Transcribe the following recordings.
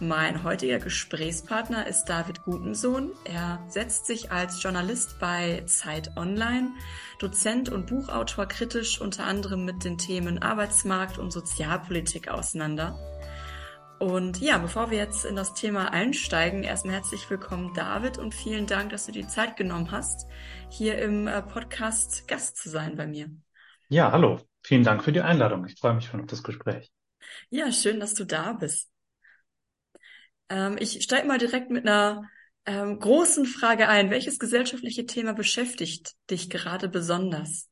Mein heutiger Gesprächspartner ist David Gutensohn. Er setzt sich als Journalist bei Zeit Online, Dozent und Buchautor kritisch unter anderem mit den Themen Arbeitsmarkt und Sozialpolitik auseinander. Und ja, bevor wir jetzt in das Thema einsteigen, erstmal herzlich willkommen, David, und vielen Dank, dass du die Zeit genommen hast, hier im äh, Podcast Gast zu sein bei mir. Ja, hallo. Vielen Dank für die Einladung. Ich freue mich schon auf das Gespräch. Ja, schön, dass du da bist. Ähm, ich steige mal direkt mit einer ähm, großen Frage ein. Welches gesellschaftliche Thema beschäftigt dich gerade besonders?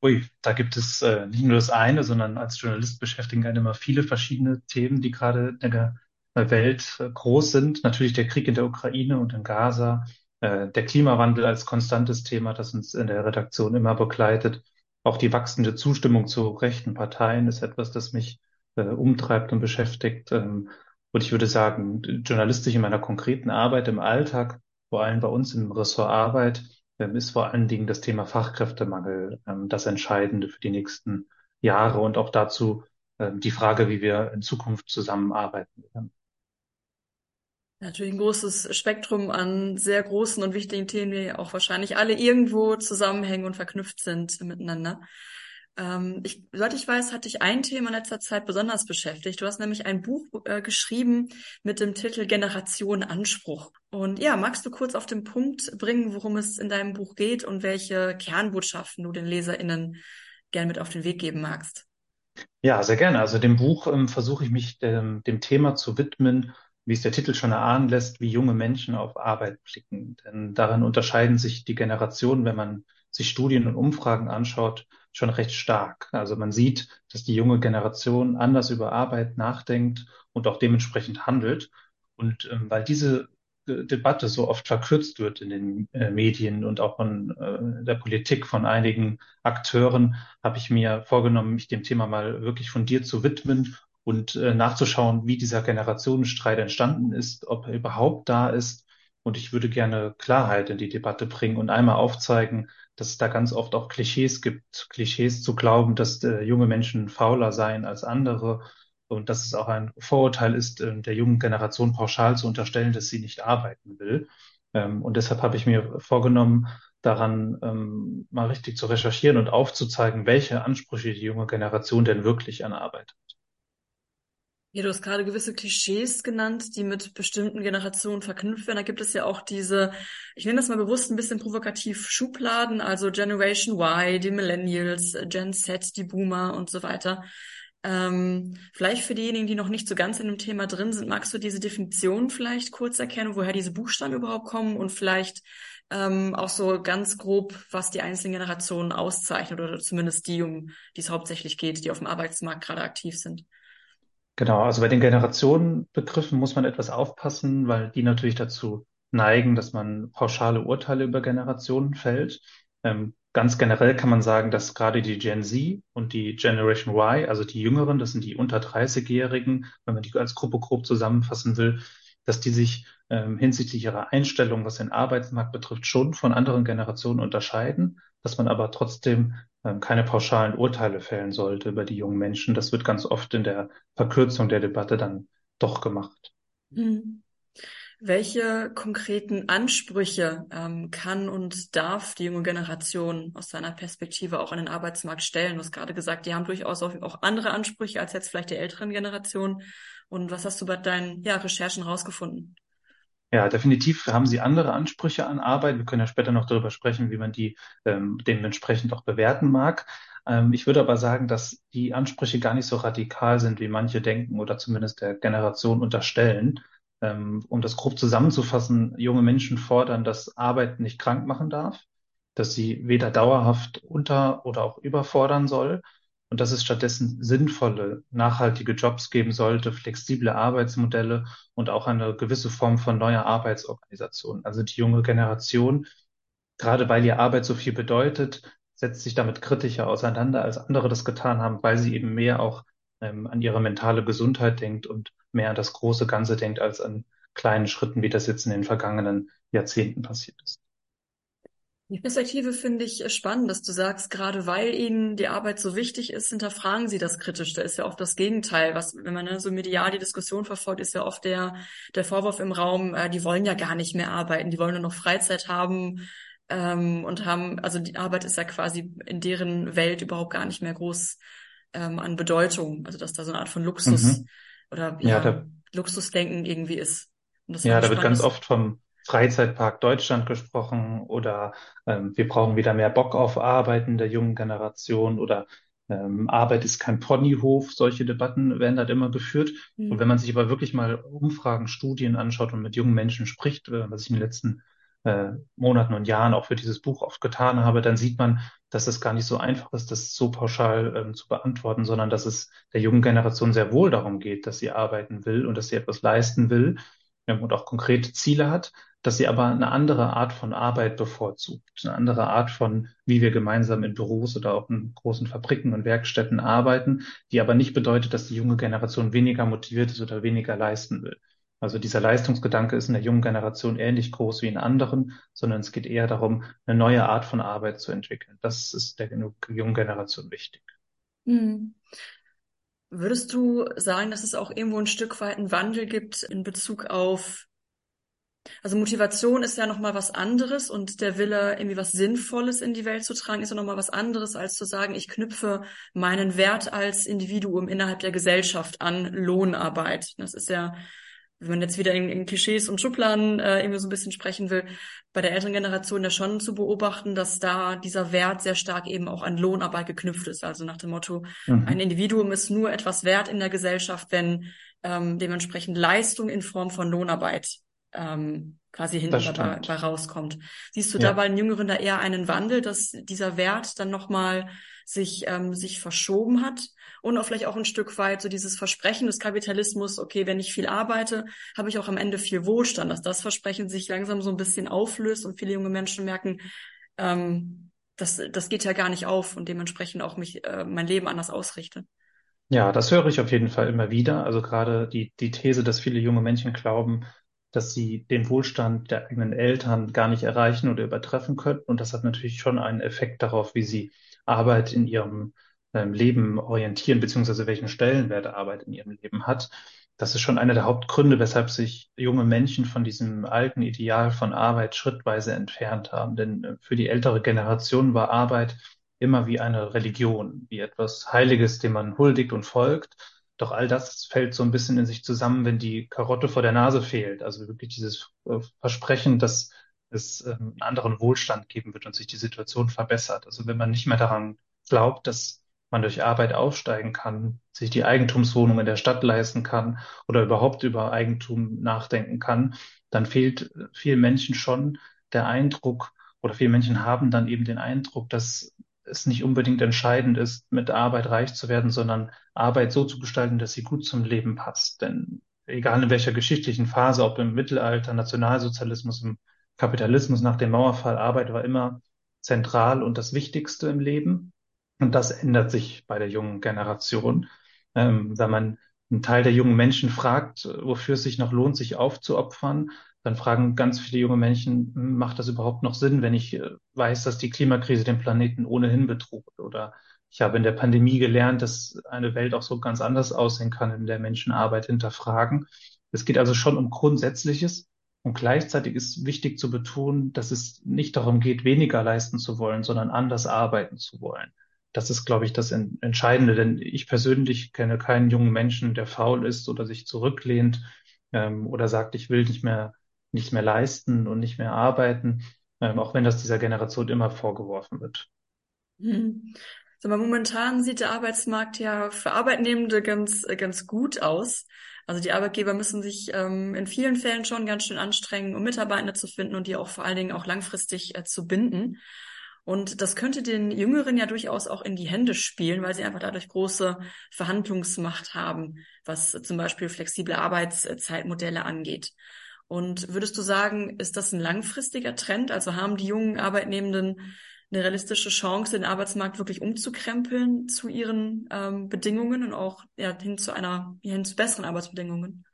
Ui, da gibt es äh, nicht nur das eine, sondern als Journalist beschäftigen einen immer viele verschiedene Themen, die gerade in der Welt äh, groß sind. Natürlich der Krieg in der Ukraine und in Gaza, äh, der Klimawandel als konstantes Thema, das uns in der Redaktion immer begleitet. Auch die wachsende Zustimmung zu rechten Parteien ist etwas, das mich äh, umtreibt und beschäftigt. Ähm, und ich würde sagen, journalistisch in meiner konkreten Arbeit im Alltag, vor allem bei uns im Ressort Arbeit, ähm, ist vor allen Dingen das Thema Fachkräftemangel ähm, das Entscheidende für die nächsten Jahre und auch dazu ähm, die Frage, wie wir in Zukunft zusammenarbeiten werden. Natürlich ein großes Spektrum an sehr großen und wichtigen Themen, die auch wahrscheinlich alle irgendwo zusammenhängen und verknüpft sind miteinander. Ähm, ich, soweit ich weiß, hat dich ein Thema in letzter Zeit besonders beschäftigt. Du hast nämlich ein Buch äh, geschrieben mit dem Titel Generation Anspruch. Und ja, magst du kurz auf den Punkt bringen, worum es in deinem Buch geht und welche Kernbotschaften du den LeserInnen gerne mit auf den Weg geben magst? Ja, sehr gerne. Also dem Buch ähm, versuche ich mich dem, dem Thema zu widmen, wie es der Titel schon erahnen lässt, wie junge Menschen auf Arbeit blicken. Denn darin unterscheiden sich die Generationen, wenn man sich Studien und Umfragen anschaut, schon recht stark. Also man sieht, dass die junge Generation anders über Arbeit nachdenkt und auch dementsprechend handelt. Und ähm, weil diese äh, Debatte so oft verkürzt wird in den äh, Medien und auch in äh, der Politik von einigen Akteuren, habe ich mir vorgenommen, mich dem Thema mal wirklich von dir zu widmen und äh, nachzuschauen, wie dieser Generationenstreit entstanden ist, ob er überhaupt da ist. Und ich würde gerne Klarheit in die Debatte bringen und einmal aufzeigen, dass es da ganz oft auch Klischees gibt, Klischees zu glauben, dass äh, junge Menschen fauler seien als andere und dass es auch ein Vorurteil ist, äh, der jungen Generation pauschal zu unterstellen, dass sie nicht arbeiten will. Ähm, und deshalb habe ich mir vorgenommen, daran ähm, mal richtig zu recherchieren und aufzuzeigen, welche Ansprüche die junge Generation denn wirklich an Arbeit hat. Ja, du hast gerade gewisse Klischees genannt, die mit bestimmten Generationen verknüpft werden. Da gibt es ja auch diese, ich nenne das mal bewusst ein bisschen provokativ, Schubladen, also Generation Y, die Millennials, Gen Z, die Boomer und so weiter. Ähm, vielleicht für diejenigen, die noch nicht so ganz in dem Thema drin sind, magst du diese Definition vielleicht kurz erkennen, woher diese Buchstaben überhaupt kommen und vielleicht ähm, auch so ganz grob, was die einzelnen Generationen auszeichnet oder zumindest die, um die es hauptsächlich geht, die auf dem Arbeitsmarkt gerade aktiv sind. Genau, also bei den Generationenbegriffen muss man etwas aufpassen, weil die natürlich dazu neigen, dass man pauschale Urteile über Generationen fällt. Ähm, ganz generell kann man sagen, dass gerade die Gen Z und die Generation Y, also die Jüngeren, das sind die unter 30-Jährigen, wenn man die als Gruppe grob zusammenfassen will, dass die sich ähm, hinsichtlich ihrer Einstellung, was den Arbeitsmarkt betrifft, schon von anderen Generationen unterscheiden, dass man aber trotzdem keine pauschalen Urteile fällen sollte über die jungen Menschen. Das wird ganz oft in der Verkürzung der Debatte dann doch gemacht. Mhm. Welche konkreten Ansprüche ähm, kann und darf die junge Generation aus seiner Perspektive auch an den Arbeitsmarkt stellen? Du hast gerade gesagt, die haben durchaus auch andere Ansprüche als jetzt vielleicht die älteren Generationen. Und was hast du bei deinen ja, Recherchen rausgefunden? Ja, definitiv haben sie andere Ansprüche an Arbeit. Wir können ja später noch darüber sprechen, wie man die ähm, dementsprechend auch bewerten mag. Ähm, ich würde aber sagen, dass die Ansprüche gar nicht so radikal sind, wie manche denken oder zumindest der Generation unterstellen. Ähm, um das grob zusammenzufassen, junge Menschen fordern, dass Arbeit nicht krank machen darf, dass sie weder dauerhaft unter oder auch überfordern soll, und dass es stattdessen sinnvolle, nachhaltige Jobs geben sollte, flexible Arbeitsmodelle und auch eine gewisse Form von neuer Arbeitsorganisation. Also die junge Generation, gerade weil ihr Arbeit so viel bedeutet, setzt sich damit kritischer auseinander, als andere das getan haben, weil sie eben mehr auch ähm, an ihre mentale Gesundheit denkt und mehr an das große Ganze denkt, als an kleinen Schritten, wie das jetzt in den vergangenen Jahrzehnten passiert ist. Die Perspektive finde ich spannend, dass du sagst, gerade weil ihnen die Arbeit so wichtig ist, hinterfragen sie das kritisch. Da ist ja oft das Gegenteil. Was, wenn man ne, so medial die Diskussion verfolgt, ist ja oft der, der Vorwurf im Raum, äh, die wollen ja gar nicht mehr arbeiten, die wollen nur noch Freizeit haben, ähm, und haben, also die Arbeit ist ja quasi in deren Welt überhaupt gar nicht mehr groß ähm, an Bedeutung. Also dass da so eine Art von Luxus mhm. oder ja, ja da, Luxusdenken irgendwie ist. ja, da wird ganz oft vom Freizeitpark Deutschland gesprochen oder ähm, wir brauchen wieder mehr Bock auf Arbeiten der jungen Generation oder ähm, Arbeit ist kein Ponyhof. Solche Debatten werden halt immer geführt. Mhm. Und wenn man sich aber wirklich mal Umfragen, Studien anschaut und mit jungen Menschen spricht, äh, was ich in den letzten äh, Monaten und Jahren auch für dieses Buch oft getan habe, dann sieht man, dass es gar nicht so einfach ist, das so pauschal ähm, zu beantworten, sondern dass es der jungen Generation sehr wohl darum geht, dass sie arbeiten will und dass sie etwas leisten will und auch konkrete Ziele hat, dass sie aber eine andere Art von Arbeit bevorzugt, eine andere Art von, wie wir gemeinsam in Büros oder auch in großen Fabriken und Werkstätten arbeiten, die aber nicht bedeutet, dass die junge Generation weniger motiviert ist oder weniger leisten will. Also dieser Leistungsgedanke ist in der jungen Generation ähnlich groß wie in anderen, sondern es geht eher darum, eine neue Art von Arbeit zu entwickeln. Das ist der jungen Generation wichtig. Hm. Würdest du sagen, dass es auch irgendwo ein Stück weit einen Wandel gibt in Bezug auf also Motivation ist ja nochmal was anderes und der Wille, irgendwie was Sinnvolles in die Welt zu tragen, ist ja nochmal was anderes, als zu sagen, ich knüpfe meinen Wert als Individuum innerhalb der Gesellschaft an Lohnarbeit. Das ist ja wenn man jetzt wieder in, in Klischees und Schubladen äh, irgendwie so ein bisschen sprechen will, bei der älteren Generation ja schon zu beobachten, dass da dieser Wert sehr stark eben auch an Lohnarbeit geknüpft ist. Also nach dem Motto, mhm. ein Individuum ist nur etwas wert in der Gesellschaft, wenn ähm, dementsprechend Leistung in Form von Lohnarbeit ähm, quasi hinten dabei rauskommt. Siehst du ja. da bei den Jüngeren da eher einen Wandel, dass dieser Wert dann nochmal sich, ähm, sich verschoben hat und auch vielleicht auch ein Stück weit so dieses Versprechen des Kapitalismus, okay, wenn ich viel arbeite, habe ich auch am Ende viel Wohlstand, dass das Versprechen sich langsam so ein bisschen auflöst und viele junge Menschen merken, ähm, das, das geht ja gar nicht auf und dementsprechend auch mich äh, mein Leben anders ausrichte. Ja, das höre ich auf jeden Fall immer wieder. Also gerade die, die These, dass viele junge Menschen glauben, dass sie den Wohlstand der eigenen Eltern gar nicht erreichen oder übertreffen könnten. Und das hat natürlich schon einen Effekt darauf, wie sie Arbeit in ihrem ähm, Leben orientieren, beziehungsweise welchen Stellenwert Arbeit in ihrem Leben hat. Das ist schon einer der Hauptgründe, weshalb sich junge Menschen von diesem alten Ideal von Arbeit schrittweise entfernt haben. Denn äh, für die ältere Generation war Arbeit immer wie eine Religion, wie etwas Heiliges, dem man huldigt und folgt. Doch all das fällt so ein bisschen in sich zusammen, wenn die Karotte vor der Nase fehlt. Also wirklich dieses äh, Versprechen, dass es ähm, einen anderen Wohlstand geben wird und sich die Situation verbessert. Also wenn man nicht mehr daran glaubt, dass man durch Arbeit aufsteigen kann, sich die Eigentumswohnung in der Stadt leisten kann oder überhaupt über Eigentum nachdenken kann, dann fehlt vielen Menschen schon der Eindruck oder viele Menschen haben dann eben den Eindruck, dass es nicht unbedingt entscheidend ist, mit Arbeit reich zu werden, sondern Arbeit so zu gestalten, dass sie gut zum Leben passt. Denn egal in welcher geschichtlichen Phase, ob im Mittelalter, Nationalsozialismus, im Kapitalismus nach dem Mauerfall, Arbeit war immer zentral und das Wichtigste im Leben. Und das ändert sich bei der jungen Generation. Ähm, wenn man einen Teil der jungen Menschen fragt, wofür es sich noch lohnt, sich aufzuopfern, dann fragen ganz viele junge Menschen, macht das überhaupt noch Sinn, wenn ich äh, weiß, dass die Klimakrise den Planeten ohnehin bedroht? Oder ich habe in der Pandemie gelernt, dass eine Welt auch so ganz anders aussehen kann, in der Menschen Arbeit hinterfragen. Es geht also schon um Grundsätzliches. Und gleichzeitig ist wichtig zu betonen, dass es nicht darum geht, weniger leisten zu wollen, sondern anders arbeiten zu wollen. Das ist, glaube ich, das Entscheidende, denn ich persönlich kenne keinen jungen Menschen, der faul ist oder sich zurücklehnt ähm, oder sagt, ich will nicht mehr nicht mehr leisten und nicht mehr arbeiten, ähm, auch wenn das dieser Generation immer vorgeworfen wird. Hm. So, aber momentan sieht der Arbeitsmarkt ja für Arbeitnehmende ganz, ganz gut aus. Also die Arbeitgeber müssen sich ähm, in vielen Fällen schon ganz schön anstrengen, um Mitarbeiter zu finden und die auch vor allen Dingen auch langfristig äh, zu binden. Und das könnte den Jüngeren ja durchaus auch in die Hände spielen, weil sie einfach dadurch große Verhandlungsmacht haben, was zum Beispiel flexible Arbeitszeitmodelle angeht. Und würdest du sagen, ist das ein langfristiger Trend? Also haben die jungen Arbeitnehmenden eine realistische Chance, den Arbeitsmarkt wirklich umzukrempeln zu ihren ähm, Bedingungen und auch ja, hin zu einer hin zu besseren Arbeitsbedingungen?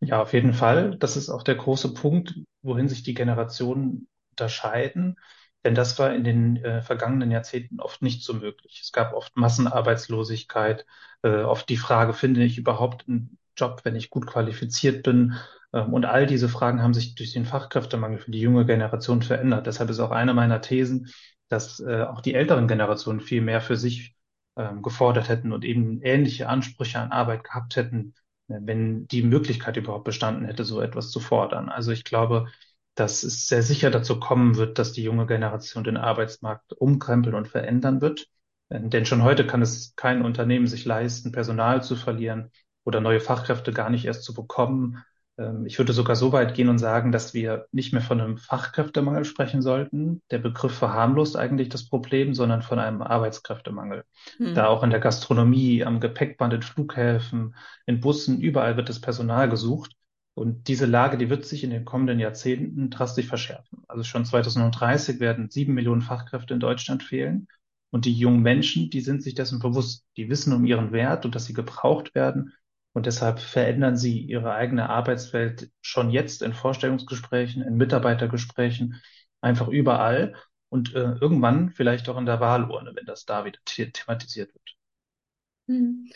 Ja, auf jeden Fall. Das ist auch der große Punkt, wohin sich die Generationen unterscheiden. Denn das war in den äh, vergangenen Jahrzehnten oft nicht so möglich. Es gab oft Massenarbeitslosigkeit, äh, oft die Frage, finde ich überhaupt einen Job, wenn ich gut qualifiziert bin? Ähm, und all diese Fragen haben sich durch den Fachkräftemangel für die junge Generation verändert. Deshalb ist auch eine meiner Thesen, dass äh, auch die älteren Generationen viel mehr für sich ähm, gefordert hätten und eben ähnliche Ansprüche an Arbeit gehabt hätten, wenn die Möglichkeit überhaupt bestanden hätte, so etwas zu fordern. Also ich glaube, dass es sehr sicher dazu kommen wird, dass die junge Generation den Arbeitsmarkt umkrempeln und verändern wird. Denn schon heute kann es kein Unternehmen sich leisten, Personal zu verlieren oder neue Fachkräfte gar nicht erst zu bekommen. Ähm, ich würde sogar so weit gehen und sagen, dass wir nicht mehr von einem Fachkräftemangel sprechen sollten. Der Begriff verharmlost eigentlich das Problem, sondern von einem Arbeitskräftemangel. Hm. Da auch in der Gastronomie, am Gepäckband, in Flughäfen, in Bussen, überall wird das Personal gesucht. Und diese Lage, die wird sich in den kommenden Jahrzehnten drastisch verschärfen. Also schon 2030 werden sieben Millionen Fachkräfte in Deutschland fehlen. Und die jungen Menschen, die sind sich dessen bewusst. Die wissen um ihren Wert und dass sie gebraucht werden. Und deshalb verändern sie ihre eigene Arbeitswelt schon jetzt in Vorstellungsgesprächen, in Mitarbeitergesprächen, einfach überall und äh, irgendwann vielleicht auch in der Wahlurne, wenn das da wieder thematisiert wird. Hm.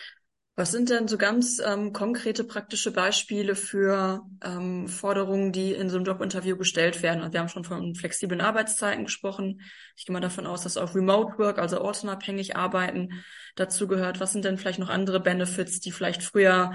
Was sind denn so ganz ähm, konkrete praktische Beispiele für ähm, Forderungen, die in so einem Jobinterview gestellt werden? Also wir haben schon von flexiblen Arbeitszeiten gesprochen. Ich gehe mal davon aus, dass auch Remote Work, also ortsunabhängig arbeiten, dazu gehört. Was sind denn vielleicht noch andere Benefits, die vielleicht früher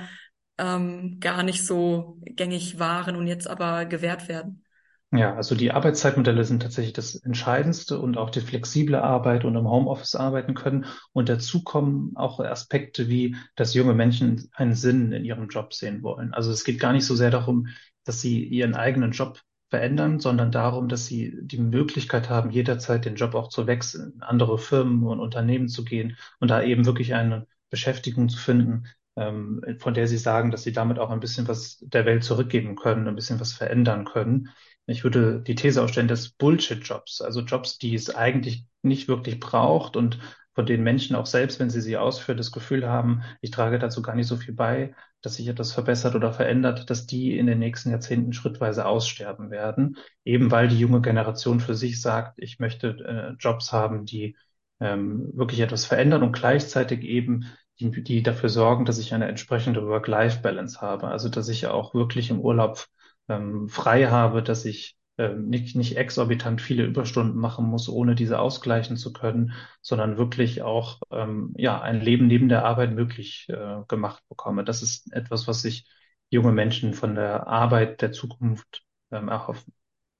ähm, gar nicht so gängig waren und jetzt aber gewährt werden? Ja, also die Arbeitszeitmodelle sind tatsächlich das Entscheidendste und auch die flexible Arbeit und im Homeoffice arbeiten können. Und dazu kommen auch Aspekte wie, dass junge Menschen einen Sinn in ihrem Job sehen wollen. Also es geht gar nicht so sehr darum, dass sie ihren eigenen Job verändern, sondern darum, dass sie die Möglichkeit haben, jederzeit den Job auch zu wechseln, andere Firmen und Unternehmen zu gehen und da eben wirklich eine Beschäftigung zu finden, ähm, von der sie sagen, dass sie damit auch ein bisschen was der Welt zurückgeben können, ein bisschen was verändern können. Ich würde die These aufstellen, dass Bullshit-Jobs, also Jobs, die es eigentlich nicht wirklich braucht und von denen Menschen auch selbst, wenn sie sie ausführen, das Gefühl haben, ich trage dazu gar nicht so viel bei, dass sich etwas verbessert oder verändert, dass die in den nächsten Jahrzehnten schrittweise aussterben werden, eben weil die junge Generation für sich sagt, ich möchte äh, Jobs haben, die ähm, wirklich etwas verändern und gleichzeitig eben die, die dafür sorgen, dass ich eine entsprechende Work-Life-Balance habe, also dass ich auch wirklich im Urlaub ähm, frei habe, dass ich ähm, nicht, nicht exorbitant viele Überstunden machen muss, ohne diese ausgleichen zu können, sondern wirklich auch ähm, ja ein Leben neben der Arbeit möglich äh, gemacht bekomme. Das ist etwas, was sich junge Menschen von der Arbeit der Zukunft ähm, erhoffen.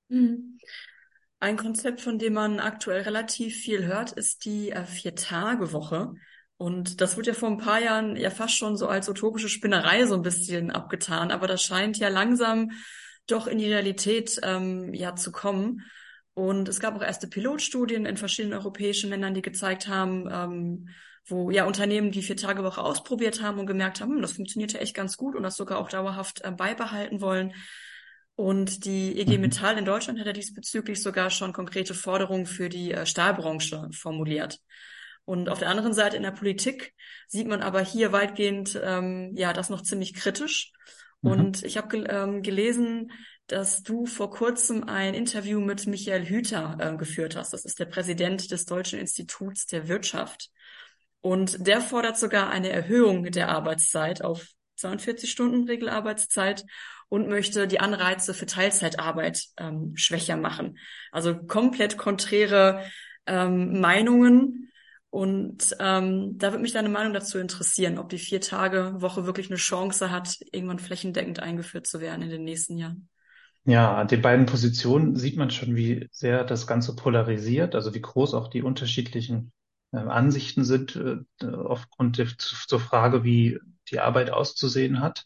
Mhm. Ein Konzept, von dem man aktuell relativ viel hört, ist die äh, Vier-Tage-Woche. Und das wird ja vor ein paar Jahren ja fast schon so als utopische Spinnerei so ein bisschen abgetan, aber das scheint ja langsam doch in die Realität ähm, ja zu kommen. Und es gab auch erste Pilotstudien in verschiedenen europäischen Ländern, die gezeigt haben, ähm, wo ja Unternehmen die Vier-Tage-Woche ausprobiert haben und gemerkt haben, hm, das funktioniert ja echt ganz gut und das sogar auch dauerhaft äh, beibehalten wollen. Und die EG mhm. Metall in Deutschland hat ja diesbezüglich sogar schon konkrete Forderungen für die äh, Stahlbranche formuliert. Und auf der anderen Seite in der Politik sieht man aber hier weitgehend ähm, ja das noch ziemlich kritisch. Mhm. Und ich habe gel ähm, gelesen, dass du vor kurzem ein Interview mit Michael Hüter äh, geführt hast. Das ist der Präsident des Deutschen Instituts der Wirtschaft. Und der fordert sogar eine Erhöhung der Arbeitszeit auf 42 Stunden Regelarbeitszeit und möchte die Anreize für Teilzeitarbeit ähm, schwächer machen. Also komplett konträre ähm, Meinungen. Und ähm, da würde mich deine Meinung dazu interessieren, ob die Vier-Tage-Woche wirklich eine Chance hat, irgendwann flächendeckend eingeführt zu werden in den nächsten Jahren. Ja, an den beiden Positionen sieht man schon, wie sehr das Ganze polarisiert, also wie groß auch die unterschiedlichen äh, Ansichten sind äh, aufgrund der, zur Frage, wie die Arbeit auszusehen hat.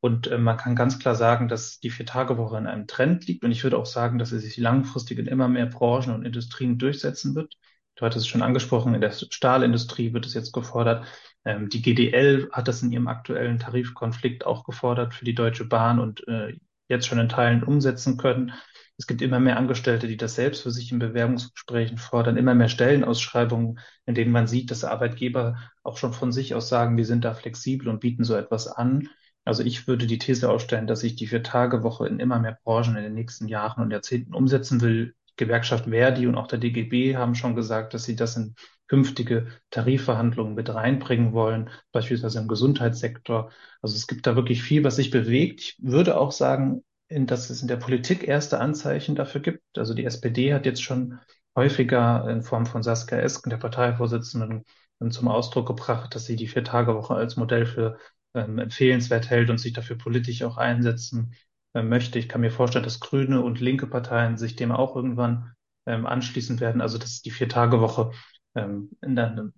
Und äh, man kann ganz klar sagen, dass die Vier-Tage-Woche in einem Trend liegt. Und ich würde auch sagen, dass sie sich langfristig in immer mehr Branchen und Industrien durchsetzen wird. Du hattest es schon angesprochen, in der Stahlindustrie wird es jetzt gefordert. Ähm, die GDL hat das in ihrem aktuellen Tarifkonflikt auch gefordert für die Deutsche Bahn und äh, jetzt schon in Teilen umsetzen können. Es gibt immer mehr Angestellte, die das selbst für sich in Bewerbungsgesprächen fordern, immer mehr Stellenausschreibungen, in denen man sieht, dass Arbeitgeber auch schon von sich aus sagen, wir sind da flexibel und bieten so etwas an. Also ich würde die These aufstellen, dass sich die Vier-Tage-Woche in immer mehr Branchen in den nächsten Jahren und Jahrzehnten umsetzen will. Gewerkschaft Verdi und auch der DGB haben schon gesagt, dass sie das in künftige Tarifverhandlungen mit reinbringen wollen, beispielsweise im Gesundheitssektor. Also es gibt da wirklich viel, was sich bewegt. Ich würde auch sagen, dass es in der Politik erste Anzeichen dafür gibt. Also die SPD hat jetzt schon häufiger in Form von Saskia Esken, der Parteivorsitzenden, zum Ausdruck gebracht, dass sie die Vier-Tage-Woche als Modell für ähm, empfehlenswert hält und sich dafür politisch auch einsetzen möchte. Ich kann mir vorstellen, dass grüne und linke Parteien sich dem auch irgendwann ähm, anschließen werden. Also dass die Vier-Tage-Woche ähm, in der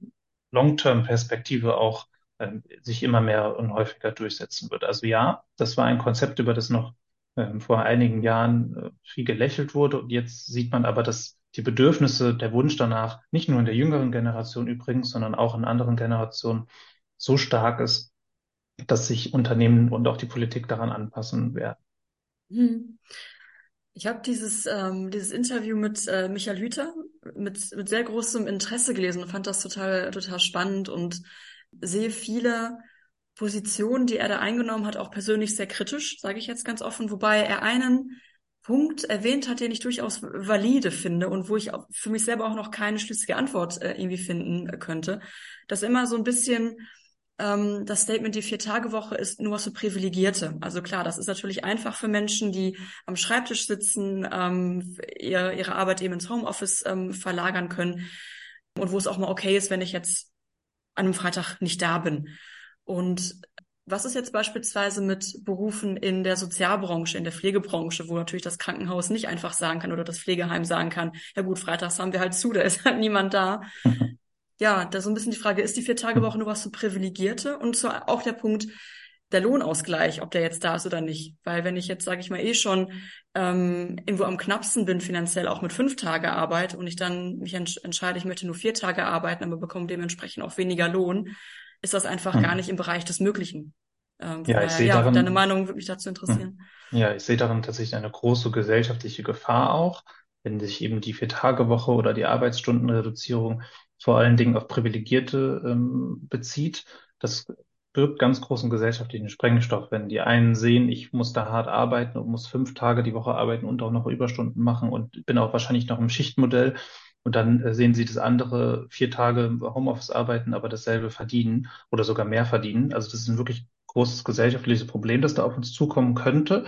Long-Term-Perspektive auch ähm, sich immer mehr und häufiger durchsetzen wird. Also ja, das war ein Konzept, über das noch vor einigen Jahren äh, viel gelächelt wurde. Und jetzt sieht man aber, dass die Bedürfnisse, der Wunsch danach, nicht nur in der jüngeren Generation übrigens, sondern auch in anderen Generationen so stark ist, dass sich Unternehmen und auch die Politik daran anpassen werden. Hm. Ich habe dieses, ähm, dieses Interview mit äh, Michael Hüter mit, mit sehr großem Interesse gelesen und fand das total, total spannend und sehe viele Position, die er da eingenommen hat, auch persönlich sehr kritisch, sage ich jetzt ganz offen, wobei er einen Punkt erwähnt hat, den ich durchaus valide finde und wo ich auch für mich selber auch noch keine schlüssige Antwort äh, irgendwie finden äh, könnte, dass immer so ein bisschen ähm, das Statement, die Vier-Tage-Woche ist nur für Privilegierte. Also klar, das ist natürlich einfach für Menschen, die am Schreibtisch sitzen, ähm, ihr, ihre Arbeit eben ins Homeoffice ähm, verlagern können und wo es auch mal okay ist, wenn ich jetzt an einem Freitag nicht da bin. Und was ist jetzt beispielsweise mit Berufen in der Sozialbranche, in der Pflegebranche, wo natürlich das Krankenhaus nicht einfach sagen kann oder das Pflegeheim sagen kann, ja gut, freitags haben wir halt zu, da ist halt niemand da. ja, da so ein bisschen die Frage, ist die Vier-Tage-Woche nur was für Privilegierte? Und so auch der Punkt, der Lohnausgleich, ob der jetzt da ist oder nicht. Weil wenn ich jetzt, sage ich mal, eh schon ähm, irgendwo am knappsten bin finanziell, auch mit fünf Tage Arbeit und ich dann mich entsch entscheide, ich möchte nur vier Tage arbeiten, aber bekomme dementsprechend auch weniger Lohn, ist das einfach hm. gar nicht im Bereich des Möglichen. Ähm, ja, ich sehe ja, darin, deine Meinung würde mich dazu interessieren. Hm. Ja, ich sehe darin tatsächlich eine große gesellschaftliche Gefahr auch, wenn sich eben die Vier-Tage-Woche oder die Arbeitsstundenreduzierung vor allen Dingen auf Privilegierte ähm, bezieht. Das birgt ganz großen gesellschaftlichen Sprengstoff, wenn die einen sehen, ich muss da hart arbeiten und muss fünf Tage die Woche arbeiten und auch noch Überstunden machen und bin auch wahrscheinlich noch im Schichtmodell und dann äh, sehen sie das andere vier Tage im Homeoffice arbeiten, aber dasselbe verdienen oder sogar mehr verdienen. Also das ist ein wirklich großes gesellschaftliches Problem, das da auf uns zukommen könnte.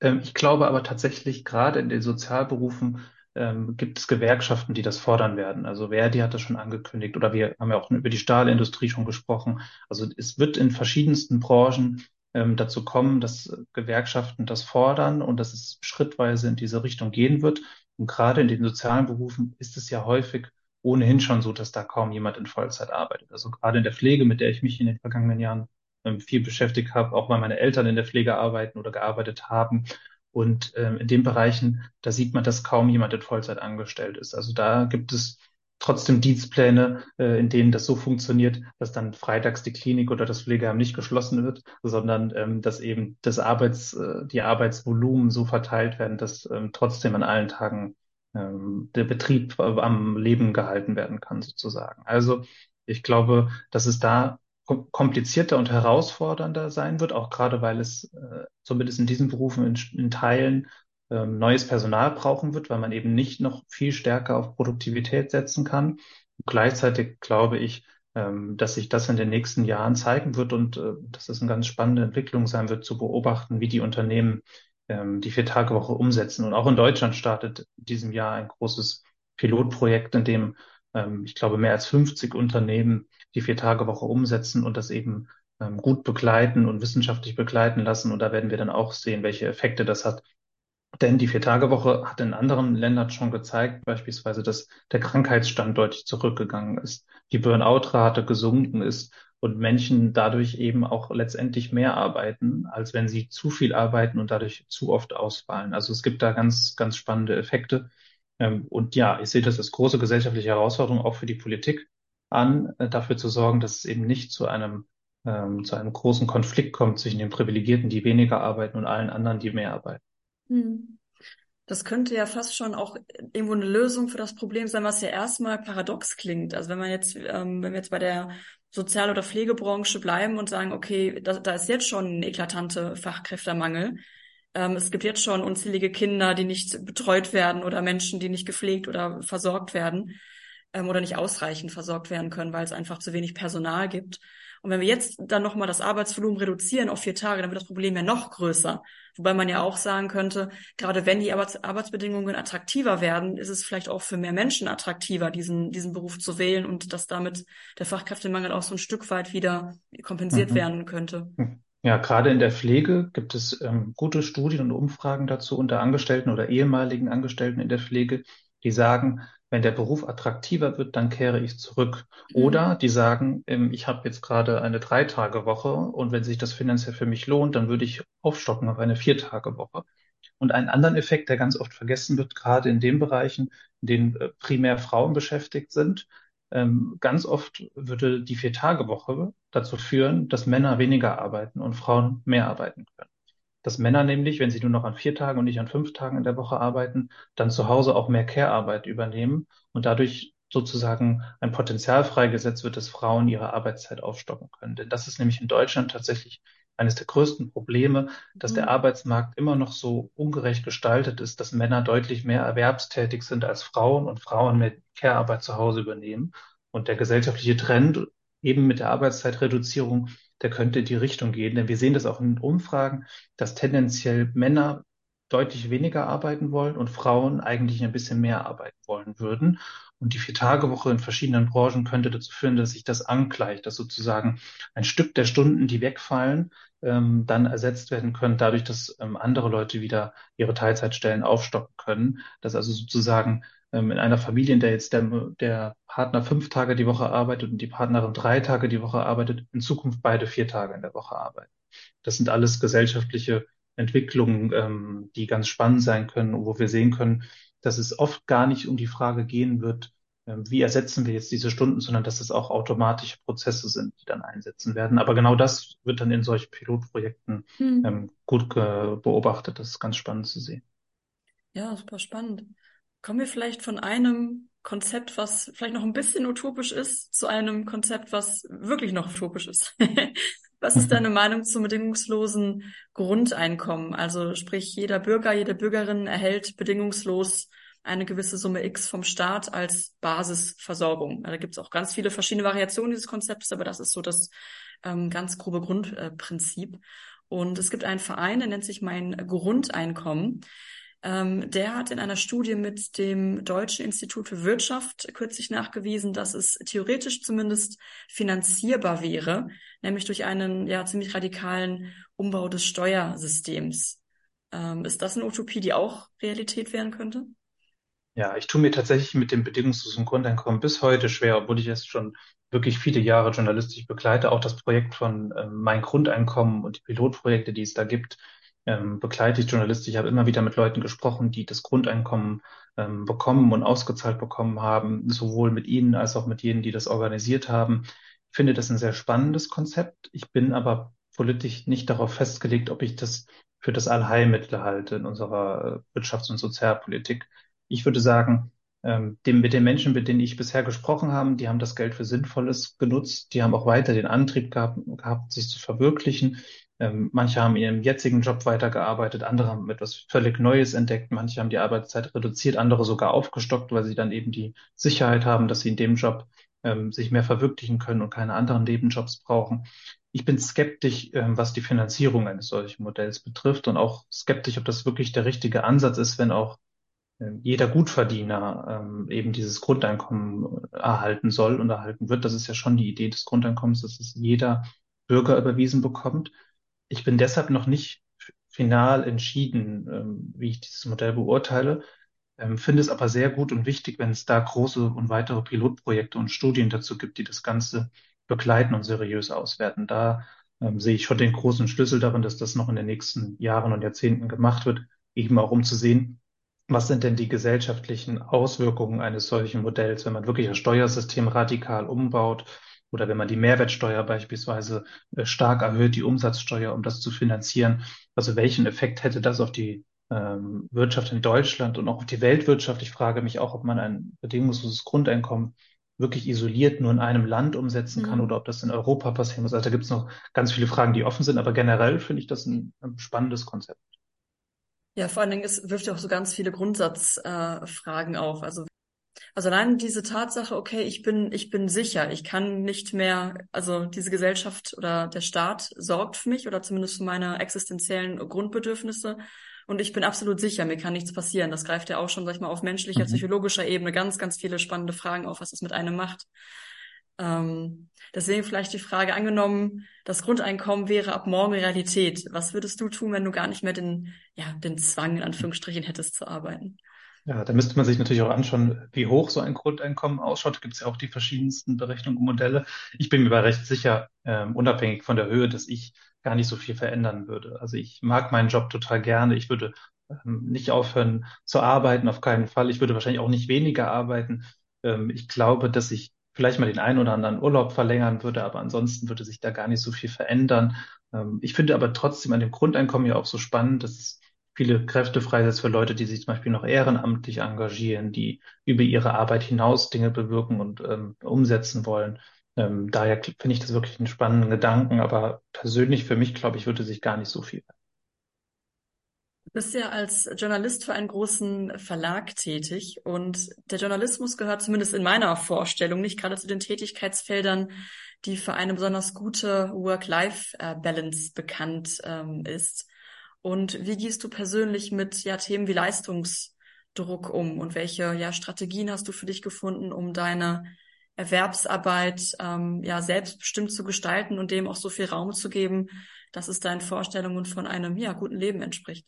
Ähm, ich glaube aber tatsächlich, gerade in den Sozialberufen ähm, gibt es Gewerkschaften, die das fordern werden. Also Verdi hat das schon angekündigt oder wir haben ja auch über die Stahlindustrie schon gesprochen. Also es wird in verschiedensten Branchen ähm, dazu kommen, dass Gewerkschaften das fordern und dass es schrittweise in diese Richtung gehen wird. Und gerade in den sozialen Berufen ist es ja häufig ohnehin schon so, dass da kaum jemand in Vollzeit arbeitet. Also gerade in der Pflege, mit der ich mich in den vergangenen Jahren ähm, viel beschäftigt habe, auch weil meine Eltern in der Pflege arbeiten oder gearbeitet haben. Und ähm, in den Bereichen, da sieht man, dass kaum jemand in Vollzeit angestellt ist. Also da gibt es trotzdem Dienstpläne, äh, in denen das so funktioniert, dass dann freitags die Klinik oder das Pflegeheim nicht geschlossen wird, sondern ähm, dass eben das Arbeits, äh, die Arbeitsvolumen so verteilt werden, dass ähm, trotzdem an allen Tagen ähm, der Betrieb am Leben gehalten werden kann, sozusagen. Also ich glaube, dass es da komplizierter und herausfordernder sein wird, auch gerade weil es äh, zumindest in diesen Berufen in, in Teilen ähm, neues Personal brauchen wird, weil man eben nicht noch viel stärker auf Produktivität setzen kann. Und gleichzeitig glaube ich, ähm, dass sich das in den nächsten Jahren zeigen wird und äh, dass es eine ganz spannende Entwicklung sein wird, zu beobachten, wie die Unternehmen ähm, die Vier-Tage-Woche umsetzen. Und auch in Deutschland startet in diesem Jahr ein großes Pilotprojekt, in dem ähm, ich glaube, mehr als 50 Unternehmen die Vier-Tage-Woche umsetzen und das eben ähm, gut begleiten und wissenschaftlich begleiten lassen. Und da werden wir dann auch sehen, welche Effekte das hat denn die Vier-Tage-Woche hat in anderen Ländern schon gezeigt, beispielsweise, dass der Krankheitsstand deutlich zurückgegangen ist, die Burnout-Rate gesunken ist und Menschen dadurch eben auch letztendlich mehr arbeiten, als wenn sie zu viel arbeiten und dadurch zu oft ausfallen. Also es gibt da ganz, ganz spannende Effekte. Ähm, und ja, ich sehe das als große gesellschaftliche Herausforderung auch für die Politik an, äh, dafür zu sorgen, dass es eben nicht zu einem ähm, zu einem großen Konflikt kommt zwischen den Privilegierten, die weniger arbeiten und allen anderen, die mehr arbeiten. Hm. Das könnte ja fast schon auch irgendwo eine Lösung für das Problem sein, was ja erstmal paradox klingt. Also wenn man jetzt, ähm, wenn wir jetzt bei der Sozial- oder Pflegebranche bleiben und sagen, okay, da, da ist jetzt schon ein eklatante Fachkräftemangel. Ähm, es gibt jetzt schon unzählige Kinder, die nicht betreut werden oder Menschen, die nicht gepflegt oder versorgt werden ähm, oder nicht ausreichend versorgt werden können, weil es einfach zu wenig Personal gibt. Und wenn wir jetzt dann nochmal das Arbeitsvolumen reduzieren auf vier Tage, dann wird das Problem ja noch größer. Wobei man ja auch sagen könnte, gerade wenn die Arbeits Arbeitsbedingungen attraktiver werden, ist es vielleicht auch für mehr Menschen attraktiver, diesen, diesen Beruf zu wählen und dass damit der Fachkräftemangel auch so ein Stück weit wieder kompensiert mhm. werden könnte. Ja, gerade in der Pflege gibt es ähm, gute Studien und Umfragen dazu unter Angestellten oder ehemaligen Angestellten in der Pflege, die sagen, wenn der Beruf attraktiver wird, dann kehre ich zurück. Mhm. Oder die sagen, ähm, ich habe jetzt gerade eine Drei-Tage-Woche und wenn sich das finanziell für mich lohnt, dann würde ich aufstocken auf eine Vier-Tage-Woche. Und einen anderen Effekt, der ganz oft vergessen wird, gerade in den Bereichen, in denen äh, primär Frauen beschäftigt sind, ähm, ganz oft würde die Vier-Tage-Woche dazu führen, dass Männer weniger arbeiten und Frauen mehr arbeiten können dass Männer nämlich, wenn sie nur noch an vier Tagen und nicht an fünf Tagen in der Woche arbeiten, dann zu Hause auch mehr Care-Arbeit übernehmen und dadurch sozusagen ein Potenzial freigesetzt wird, dass Frauen ihre Arbeitszeit aufstocken können. Denn das ist nämlich in Deutschland tatsächlich eines der größten Probleme, dass mhm. der Arbeitsmarkt immer noch so ungerecht gestaltet ist, dass Männer deutlich mehr erwerbstätig sind als Frauen und Frauen mehr Care-Arbeit zu Hause übernehmen. Und der gesellschaftliche Trend eben mit der Arbeitszeitreduzierung der könnte in die Richtung gehen. Denn wir sehen das auch in Umfragen, dass tendenziell Männer deutlich weniger arbeiten wollen und Frauen eigentlich ein bisschen mehr arbeiten wollen würden. Und die Vier-Tage-Woche in verschiedenen Branchen könnte dazu führen, dass sich das angleicht, dass sozusagen ein Stück der Stunden, die wegfallen, ähm, dann ersetzt werden können, dadurch, dass ähm, andere Leute wieder ihre Teilzeitstellen aufstocken können. Dass also sozusagen ähm, in einer Familie, in der jetzt der, der Partner fünf Tage die Woche arbeitet und die Partnerin drei Tage die Woche arbeitet, in Zukunft beide vier Tage in der Woche arbeiten. Das sind alles gesellschaftliche Entwicklungen, ähm, die ganz spannend sein können, wo wir sehen können, dass es oft gar nicht um die Frage gehen wird, ähm, wie ersetzen wir jetzt diese Stunden, sondern dass es auch automatische Prozesse sind, die dann einsetzen werden. Aber genau das wird dann in solchen Pilotprojekten hm. ähm, gut beobachtet. Das ist ganz spannend zu sehen. Ja, super spannend. Kommen wir vielleicht von einem Konzept, was vielleicht noch ein bisschen utopisch ist, zu einem Konzept, was wirklich noch utopisch ist. was ist deine Meinung zum bedingungslosen Grundeinkommen? Also sprich, jeder Bürger, jede Bürgerin erhält bedingungslos eine gewisse Summe X vom Staat als Basisversorgung. Da gibt es auch ganz viele verschiedene Variationen dieses Konzepts, aber das ist so das ähm, ganz grobe Grundprinzip. Und es gibt einen Verein, der nennt sich mein Grundeinkommen. Ähm, der hat in einer Studie mit dem Deutschen Institut für Wirtschaft kürzlich nachgewiesen, dass es theoretisch zumindest finanzierbar wäre, nämlich durch einen ja ziemlich radikalen Umbau des Steuersystems. Ähm, ist das eine Utopie, die auch Realität werden könnte? Ja, ich tue mir tatsächlich mit dem bedingungslosen Grundeinkommen bis heute schwer, obwohl ich es schon wirklich viele Jahre journalistisch begleite. Auch das Projekt von äh, Mein Grundeinkommen und die Pilotprojekte, die es da gibt, ähm, begleite ich journalistisch. Ich habe immer wieder mit Leuten gesprochen, die das Grundeinkommen ähm, bekommen und ausgezahlt bekommen haben, sowohl mit ihnen als auch mit jenen, die das organisiert haben. Ich finde das ein sehr spannendes Konzept. Ich bin aber politisch nicht darauf festgelegt, ob ich das für das Allheilmittel halte in unserer äh, Wirtschafts- und Sozialpolitik. Ich würde sagen, ähm, dem, mit den Menschen, mit denen ich bisher gesprochen habe, die haben das Geld für Sinnvolles genutzt, die haben auch weiter den Antrieb gehabt, gehabt sich zu verwirklichen. Ähm, manche haben in ihrem jetzigen Job weitergearbeitet, andere haben etwas völlig Neues entdeckt, manche haben die Arbeitszeit reduziert, andere sogar aufgestockt, weil sie dann eben die Sicherheit haben, dass sie in dem Job ähm, sich mehr verwirklichen können und keine anderen Nebenjobs brauchen. Ich bin skeptisch, ähm, was die Finanzierung eines solchen Modells betrifft und auch skeptisch, ob das wirklich der richtige Ansatz ist, wenn auch ähm, jeder Gutverdiener ähm, eben dieses Grundeinkommen erhalten soll und erhalten wird. Das ist ja schon die Idee des Grundeinkommens, dass es jeder Bürger überwiesen bekommt. Ich bin deshalb noch nicht final entschieden, ähm, wie ich dieses Modell beurteile, ähm, finde es aber sehr gut und wichtig, wenn es da große und weitere Pilotprojekte und Studien dazu gibt, die das Ganze begleiten und seriös auswerten. Da ähm, sehe ich schon den großen Schlüssel darin, dass das noch in den nächsten Jahren und Jahrzehnten gemacht wird, eben auch um zu sehen, was sind denn die gesellschaftlichen Auswirkungen eines solchen Modells, wenn man wirklich das Steuersystem radikal umbaut oder wenn man die Mehrwertsteuer beispielsweise äh, stark erhöht, die Umsatzsteuer, um das zu finanzieren. Also welchen Effekt hätte das auf die ähm, Wirtschaft in Deutschland und auch auf die Weltwirtschaft? Ich frage mich auch, ob man ein bedingungsloses Grundeinkommen wirklich isoliert nur in einem Land umsetzen kann mhm. oder ob das in Europa passieren muss. Also da gibt es noch ganz viele Fragen, die offen sind, aber generell finde ich das ein, ein spannendes Konzept. Ja, vor allen Dingen, es wirft ja auch so ganz viele Grundsatzfragen äh, auf. Also, also allein diese Tatsache, okay, ich bin, ich bin sicher, ich kann nicht mehr, also diese Gesellschaft oder der Staat sorgt für mich oder zumindest für meine existenziellen Grundbedürfnisse. Und ich bin absolut sicher, mir kann nichts passieren. Das greift ja auch schon, sag ich mal, auf menschlicher, mhm. psychologischer Ebene ganz, ganz viele spannende Fragen auf, was es mit einem macht. Ähm, deswegen vielleicht die Frage angenommen, das Grundeinkommen wäre ab morgen Realität. Was würdest du tun, wenn du gar nicht mehr den, ja, den Zwang in Anführungsstrichen hättest zu arbeiten? Ja, da müsste man sich natürlich auch anschauen, wie hoch so ein Grundeinkommen ausschaut. Da gibt es ja auch die verschiedensten Berechnungen und Modelle. Ich bin mir aber recht sicher, ähm, unabhängig von der Höhe, dass ich gar nicht so viel verändern würde. Also ich mag meinen Job total gerne. Ich würde ähm, nicht aufhören zu arbeiten, auf keinen Fall. Ich würde wahrscheinlich auch nicht weniger arbeiten. Ähm, ich glaube, dass ich vielleicht mal den einen oder anderen Urlaub verlängern würde, aber ansonsten würde sich da gar nicht so viel verändern. Ähm, ich finde aber trotzdem an dem Grundeinkommen ja auch so spannend, dass es viele Kräfte freisetzt für Leute, die sich zum Beispiel noch ehrenamtlich engagieren, die über ihre Arbeit hinaus Dinge bewirken und ähm, umsetzen wollen. Ähm, daher finde ich das wirklich einen spannenden Gedanken, aber persönlich für mich, glaube ich, würde sich gar nicht so viel verändern bist ja als Journalist für einen großen Verlag tätig und der Journalismus gehört zumindest in meiner Vorstellung nicht gerade zu den Tätigkeitsfeldern, die für eine besonders gute Work-Life-Balance bekannt ähm, ist. Und wie gehst du persönlich mit ja, Themen wie Leistungsdruck um und welche ja, Strategien hast du für dich gefunden, um deine Erwerbsarbeit ähm, ja selbstbestimmt zu gestalten und dem auch so viel Raum zu geben, dass es deinen Vorstellungen von einem ja guten Leben entspricht?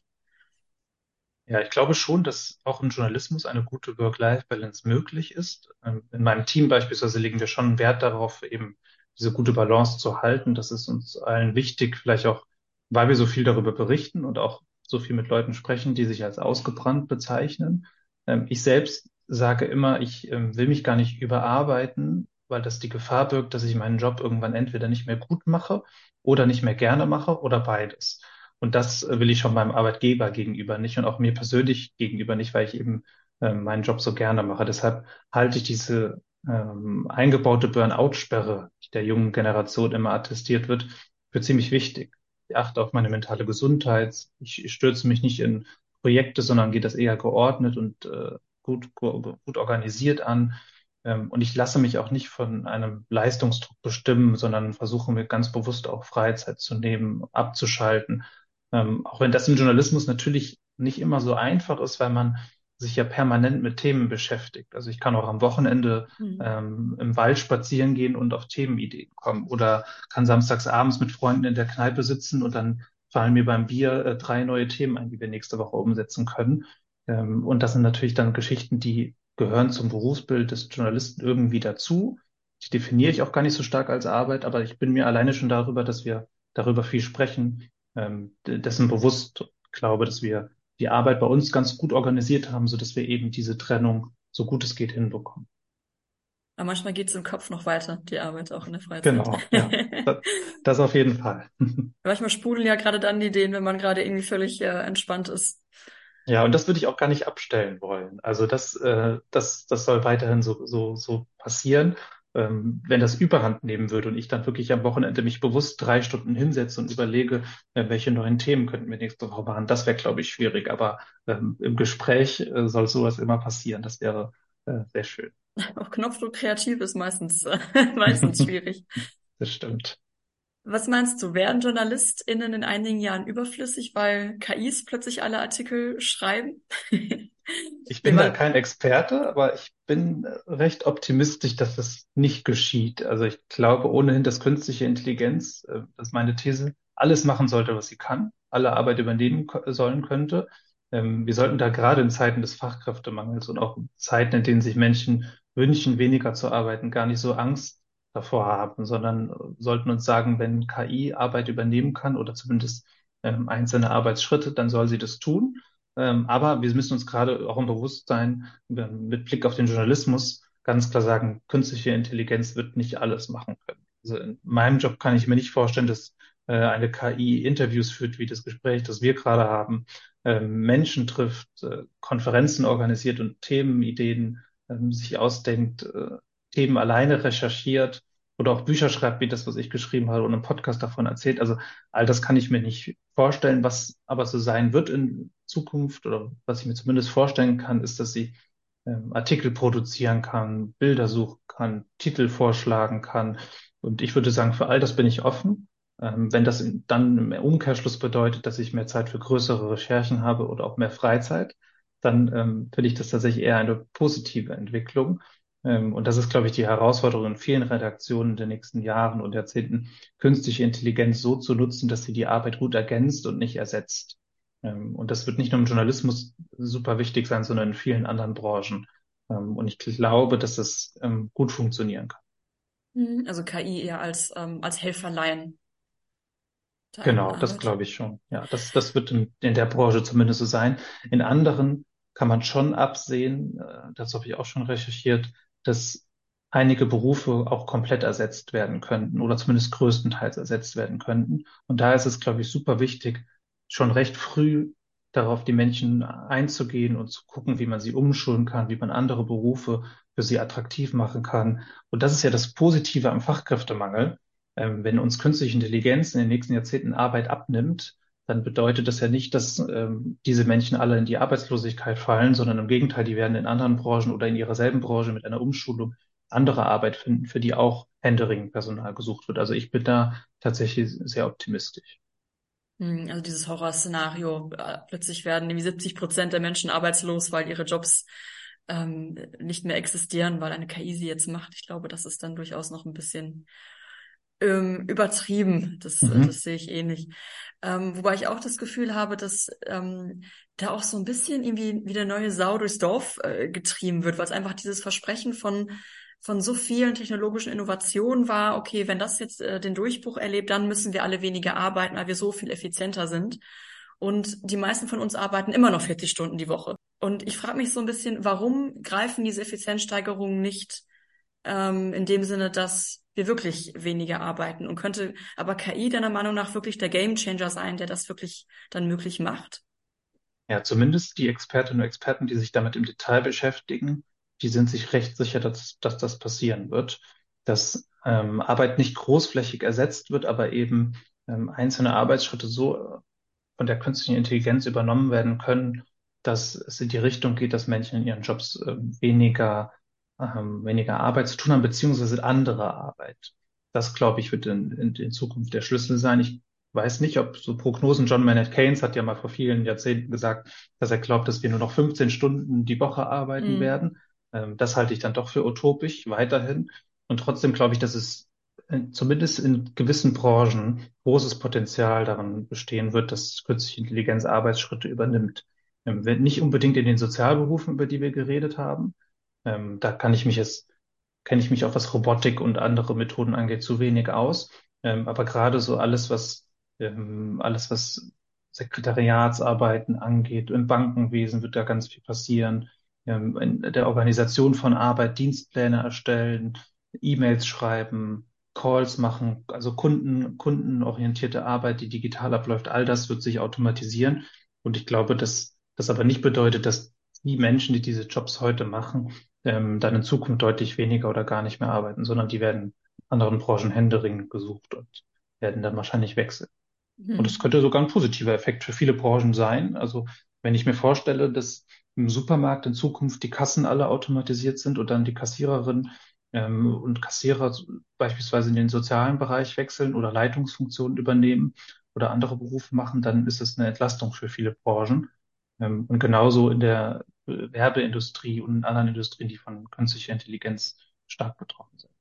Ja, ich glaube schon, dass auch im Journalismus eine gute Work-Life-Balance möglich ist. Ähm, in meinem Team beispielsweise legen wir schon Wert darauf, eben diese gute Balance zu halten. Das ist uns allen wichtig, vielleicht auch, weil wir so viel darüber berichten und auch so viel mit Leuten sprechen, die sich als ausgebrannt bezeichnen. Ähm, ich selbst sage immer, ich ähm, will mich gar nicht überarbeiten, weil das die Gefahr birgt, dass ich meinen Job irgendwann entweder nicht mehr gut mache oder nicht mehr gerne mache oder beides. Und das will ich schon meinem Arbeitgeber gegenüber nicht und auch mir persönlich gegenüber nicht, weil ich eben äh, meinen Job so gerne mache. Deshalb halte ich diese ähm, eingebaute Burnout-Sperre, die der jungen Generation immer attestiert wird, für ziemlich wichtig. Ich achte auf meine mentale Gesundheit. Ich, stürze mich nicht in Projekte, sondern gehe das eher geordnet und äh, gut, gut organisiert an. Ähm, und ich lasse mich auch nicht von einem Leistungsdruck bestimmen, sondern versuche mir ganz bewusst auch Freizeit zu nehmen, abzuschalten ähm, auch wenn das im Journalismus natürlich nicht immer so einfach ist, weil man sich ja permanent mit Themen beschäftigt. Also ich kann auch am Wochenende mhm. ähm, im Wald spazieren gehen und auf Themenideen kommen oder kann samstags abends mit Freunden in der Kneipe sitzen und dann fallen mir beim Bier äh, drei neue Themen ein, die wir nächste Woche umsetzen können. Ähm, und das sind natürlich dann Geschichten, die gehören zum Berufsbild des Journalisten irgendwie dazu. Die definiere ich auch gar nicht so stark als Arbeit, aber ich bin mir alleine schon darüber, dass wir darüber viel sprechen, ähm, dessen bewusst glaube, dass wir die Arbeit bei uns ganz gut organisiert haben, so dass wir eben diese Trennung so gut es geht hinbekommen. Aber manchmal geht es im Kopf noch weiter, die Arbeit auch in der Freizeit. Genau, ja, das, das auf jeden Fall. manchmal sprudeln ja gerade dann die Ideen, wenn man gerade irgendwie völlig äh, entspannt ist. Ja, und das würde ich auch gar nicht abstellen wollen. Also das, äh, das, das soll weiterhin so, so, so passieren ähm, wenn das Überhand nehmen würde und ich dann wirklich am Wochenende mich bewusst drei Stunden hinsetze und überlege, äh, welche neuen Themen könnten wir nächste Woche machen, das wäre, glaube ich, schwierig. Aber ähm, im Gespräch äh, soll sowas immer passieren. Das wäre äh, sehr schön. Auch Knopfdruck kreativ ist meistens, äh, meistens schwierig. das stimmt. Was meinst du, werden JournalistInnen in einigen Jahren überflüssig, weil KIs plötzlich alle Artikel schreiben? Ich bin da kein Experte, aber ich bin recht optimistisch, dass das nicht geschieht. Also ich glaube ohnehin, dass künstliche Intelligenz, äh, das ist meine These, alles machen sollte, was sie kann, alle Arbeit übernehmen sollen könnte. Ähm, wir sollten da gerade in Zeiten des Fachkräftemangels und auch in Zeiten, in denen sich Menschen wünschen, weniger zu arbeiten, gar nicht so Angst davor haben, sondern sollten uns sagen, wenn KI Arbeit übernehmen kann oder zumindest ähm, einzelne Arbeitsschritte, dann soll sie das tun. Ähm, aber wir müssen uns gerade auch im Bewusstsein mit Blick auf den Journalismus ganz klar sagen, künstliche Intelligenz wird nicht alles machen können. Also in meinem Job kann ich mir nicht vorstellen, dass äh, eine KI Interviews führt, wie das Gespräch, das wir gerade haben, äh, Menschen trifft, äh, Konferenzen organisiert und Themenideen ähm, sich ausdenkt, äh, Themen alleine recherchiert oder auch Bücher schreibt, wie das, was ich geschrieben habe und einen Podcast davon erzählt. Also all das kann ich mir nicht vorstellen. Was aber so sein wird in Zukunft oder was ich mir zumindest vorstellen kann, ist, dass sie ähm, Artikel produzieren kann, Bilder suchen kann, Titel vorschlagen kann. Und ich würde sagen, für all das bin ich offen. Ähm, wenn das dann im Umkehrschluss bedeutet, dass ich mehr Zeit für größere Recherchen habe oder auch mehr Freizeit, dann ähm, finde ich das tatsächlich eher eine positive Entwicklung. Ähm, und das ist, glaube ich, die Herausforderung in vielen Redaktionen in den nächsten Jahren und Jahrzehnten, künstliche Intelligenz so zu nutzen, dass sie die Arbeit gut ergänzt und nicht ersetzt. Ähm, und das wird nicht nur im Journalismus super wichtig sein, sondern in vielen anderen Branchen. Ähm, und ich glaube, dass das gut funktionieren kann. Mhm. Also KI eher als, als Helferlein. Genau, das glaube ich schon. Ja, das, das wird in, in der Branche zumindest so sein. In anderen kann man schon absehen, äh, das habe ich auch schon recherchiert, dass einige Berufe auch komplett ersetzt werden könnten oder zumindest größtenteils ersetzt werden könnten. Und da ist es, glaube ich, super wichtig, schon recht früh darauf die Menschen einzugehen und zu gucken, wie man sie umschulen kann, wie man andere Berufe für sie attraktiv machen kann. Und das ist ja das Positive am Fachkräftemangel. Ähm, wenn uns künstliche Intelligenz in den nächsten Jahrzehnten Arbeit abnimmt, dann bedeutet das ja nicht, dass ähm, diese Menschen alle in die Arbeitslosigkeit fallen, sondern im Gegenteil, die werden in anderen Branchen oder in ihrer selben Branche mit einer Umschulung andere Arbeit finden, für die auch Händering Personal gesucht wird. Also ich bin da tatsächlich sehr optimistisch. Hm, also dieses Horrorszenario, äh, plötzlich werden nämlich 70 Prozent der Menschen arbeitslos, weil ihre Jobs ähm, nicht mehr existieren, weil eine KI sie jetzt macht. Ich glaube, das ist dann durchaus noch ein bisschen ähm, übertrieben. Das, mhm. das sehe ich ähnlich. Ähm, wobei ich auch das Gefühl habe, dass ähm, da auch so ein bisschen irgendwie wie der neue Sau durchs Dorf äh, getrieben wird, weil es einfach dieses Versprechen von von so vielen technologischen Innovationen war, okay, wenn das jetzt äh, den Durchbruch erlebt, dann müssen wir alle weniger arbeiten, weil wir so viel effizienter sind. Und die meisten von uns arbeiten immer noch 40 Stunden die Woche. Und ich frage mich so ein bisschen, warum greifen diese Effizienzsteigerungen nicht ähm, in dem Sinne, dass wir wirklich weniger arbeiten und könnte aber KI deiner Meinung nach wirklich der Gamechanger sein, der das wirklich dann möglich macht? Ja, zumindest die Expertinnen und Experten, die sich damit im Detail beschäftigen, die sind sich recht sicher, dass, dass das passieren wird, dass ähm, Arbeit nicht großflächig ersetzt wird, aber eben ähm, einzelne Arbeitsschritte so von der künstlichen Intelligenz übernommen werden können, dass es in die Richtung geht, dass Menschen in ihren Jobs äh, weniger ähm, weniger Arbeit zu tun haben, beziehungsweise andere Arbeit. Das, glaube ich, wird in, in, in Zukunft der Schlüssel sein. Ich weiß nicht, ob so Prognosen, John Maynard Keynes hat ja mal vor vielen Jahrzehnten gesagt, dass er glaubt, dass wir nur noch 15 Stunden die Woche arbeiten mhm. werden. Ähm, das halte ich dann doch für utopisch weiterhin. Und trotzdem glaube ich, dass es äh, zumindest in gewissen Branchen großes Potenzial daran bestehen wird, dass künstliche Intelligenz Arbeitsschritte übernimmt. Ähm, nicht unbedingt in den Sozialberufen, über die wir geredet haben, ähm, da kann ich mich jetzt, kenne ich mich auch was Robotik und andere Methoden angeht, zu wenig aus. Ähm, aber gerade so alles, was, ähm, alles, was Sekretariatsarbeiten angeht, im Bankenwesen wird da ganz viel passieren. Ähm, in der Organisation von Arbeit, Dienstpläne erstellen, E-Mails schreiben, Calls machen, also Kunden, kundenorientierte Arbeit, die digital abläuft, all das wird sich automatisieren. Und ich glaube, dass das aber nicht bedeutet, dass die Menschen, die diese Jobs heute machen, ähm, dann in Zukunft deutlich weniger oder gar nicht mehr arbeiten, sondern die werden anderen Branchen händeringend gesucht und werden dann wahrscheinlich wechseln. Mhm. Und es könnte sogar ein positiver Effekt für viele Branchen sein. Also wenn ich mir vorstelle, dass im Supermarkt in Zukunft die Kassen alle automatisiert sind und dann die Kassiererin ähm, und Kassierer beispielsweise in den sozialen Bereich wechseln oder Leitungsfunktionen übernehmen oder andere Berufe machen, dann ist es eine Entlastung für viele Branchen. Ähm, und genauso in der Werbeindustrie und anderen Industrien, die von künstlicher Intelligenz stark betroffen sind.